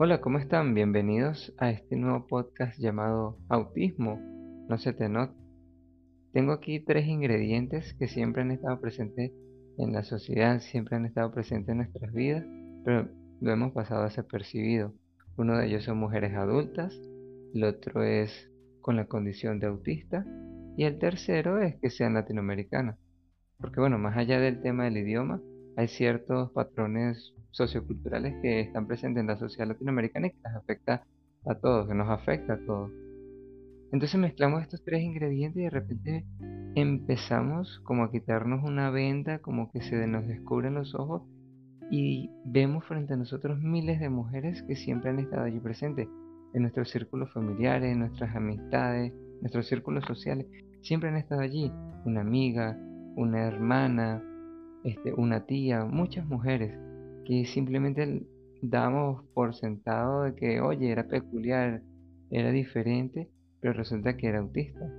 Hola, ¿cómo están? Bienvenidos a este nuevo podcast llamado Autismo. No se te nota. Tengo aquí tres ingredientes que siempre han estado presentes en la sociedad, siempre han estado presentes en nuestras vidas, pero lo hemos pasado desapercibido. Uno de ellos son mujeres adultas, el otro es con la condición de autista y el tercero es que sean latinoamericanas. Porque bueno, más allá del tema del idioma, hay ciertos patrones socioculturales que están presentes en la sociedad latinoamericana y que las afecta a todos, que nos afecta a todos. Entonces mezclamos estos tres ingredientes y de repente empezamos como a quitarnos una venda, como que se nos descubren los ojos y vemos frente a nosotros miles de mujeres que siempre han estado allí presentes, en nuestros círculos familiares, en nuestras amistades, nuestros círculos sociales, siempre han estado allí, una amiga, una hermana, este, una tía, muchas mujeres que simplemente damos por sentado de que, oye, era peculiar, era diferente, pero resulta que era autista.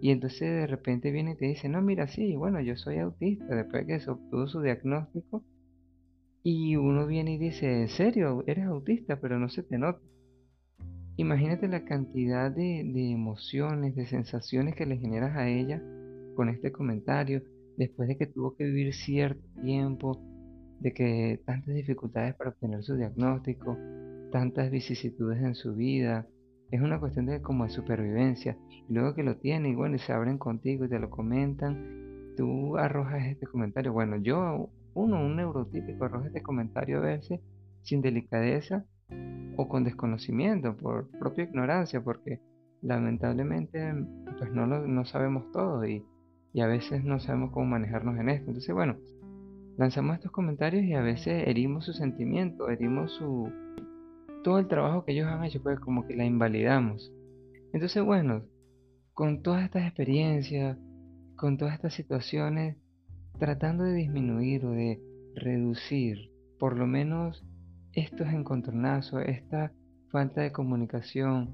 Y entonces de repente viene y te dice, no, mira, sí, bueno, yo soy autista, después de que se obtuvo su diagnóstico. Y uno viene y dice, en serio, eres autista, pero no se te nota. Imagínate la cantidad de, de emociones, de sensaciones que le generas a ella con este comentario, después de que tuvo que vivir cierto tiempo de que tantas dificultades para obtener su diagnóstico, tantas vicisitudes en su vida, es una cuestión de como de supervivencia. Y luego que lo tiene y bueno, y se abren contigo y te lo comentan, tú arrojas este comentario. Bueno, yo, uno, un neurotípico, arroja este comentario a veces sin delicadeza o con desconocimiento, por propia ignorancia, porque lamentablemente pues no, lo, no sabemos todo y, y a veces no sabemos cómo manejarnos en esto. Entonces, bueno, lanzamos estos comentarios y a veces herimos su sentimiento, herimos su todo el trabajo que ellos han hecho, pues como que la invalidamos. Entonces, bueno, con todas estas experiencias, con todas estas situaciones, tratando de disminuir o de reducir por lo menos estos encontronazos, esta falta de comunicación,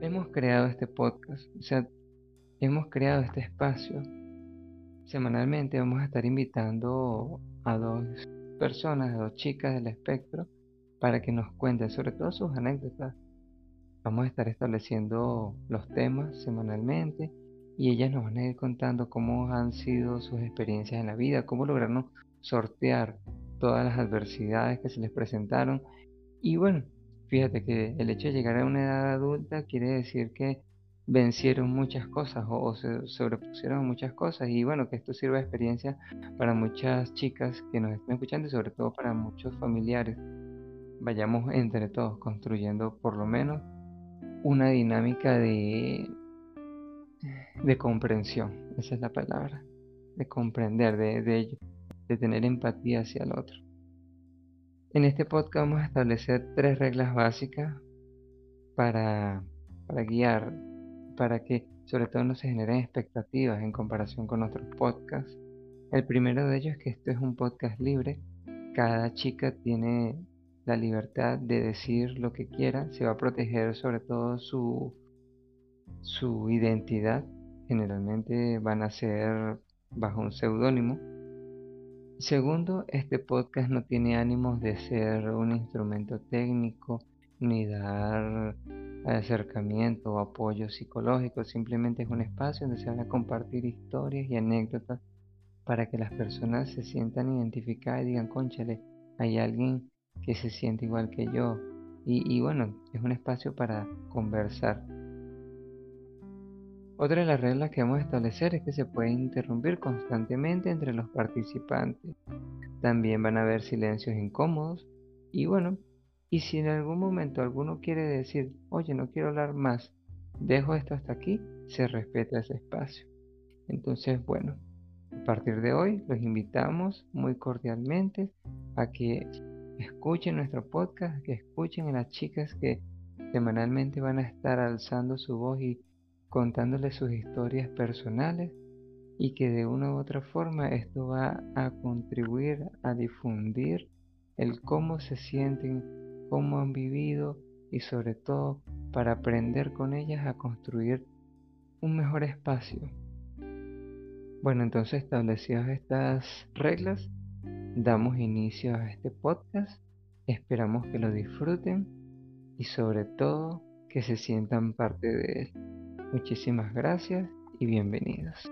hemos creado este podcast, o sea, hemos creado este espacio Semanalmente vamos a estar invitando a dos personas, a dos chicas del espectro, para que nos cuenten sobre todo sus anécdotas. Vamos a estar estableciendo los temas semanalmente y ellas nos van a ir contando cómo han sido sus experiencias en la vida, cómo lograron sortear todas las adversidades que se les presentaron. Y bueno, fíjate que el hecho de llegar a una edad adulta quiere decir que vencieron muchas cosas o, se sobrepusieron muchas cosas y bueno, que esto sirva de experiencia para muchas chicas que nos están escuchando y sobre todo para muchos familiares. Vayamos entre todos construyendo por lo menos una dinámica de, de comprensión, esa es la palabra, de comprender, de, de, de tener empatía hacia el otro. En este podcast vamos a establecer tres reglas básicas para, para guiar para que sobre todo no se generen expectativas en comparación con otros podcasts. El primero de ellos es que esto es un podcast libre. Cada chica tiene la libertad de decir lo que quiera. Se va a proteger sobre todo su, su identidad. Generalmente van a ser bajo un seudónimo. Segundo, este podcast no tiene ánimos de ser un instrumento técnico ni dar acercamiento o apoyo psicológico, simplemente es un espacio donde se van a compartir historias y anécdotas para que las personas se sientan identificadas y digan, conchale, hay alguien que se siente igual que yo. Y, bueno, es un espacio para conversar. Otra de las reglas que vamos a establecer es que se puede interrumpir constantemente entre los participantes. También van a haber silencios incómodos y bueno, y si en algún momento alguno quiere decir, oye, no quiero hablar más, dejo esto hasta aquí, se respeta ese espacio. Entonces, bueno, a partir de hoy los invitamos muy cordialmente a que escuchen nuestro podcast, que escuchen a las chicas que semanalmente van a estar alzando su voz y contándoles sus historias personales y que de una u otra forma esto va a contribuir a difundir el cómo se sienten cómo han vivido y sobre todo para aprender con ellas a construir un mejor espacio. Bueno, entonces establecidas estas reglas, damos inicio a este podcast. Esperamos que lo disfruten y sobre todo que se sientan parte de él. Muchísimas gracias y bienvenidos.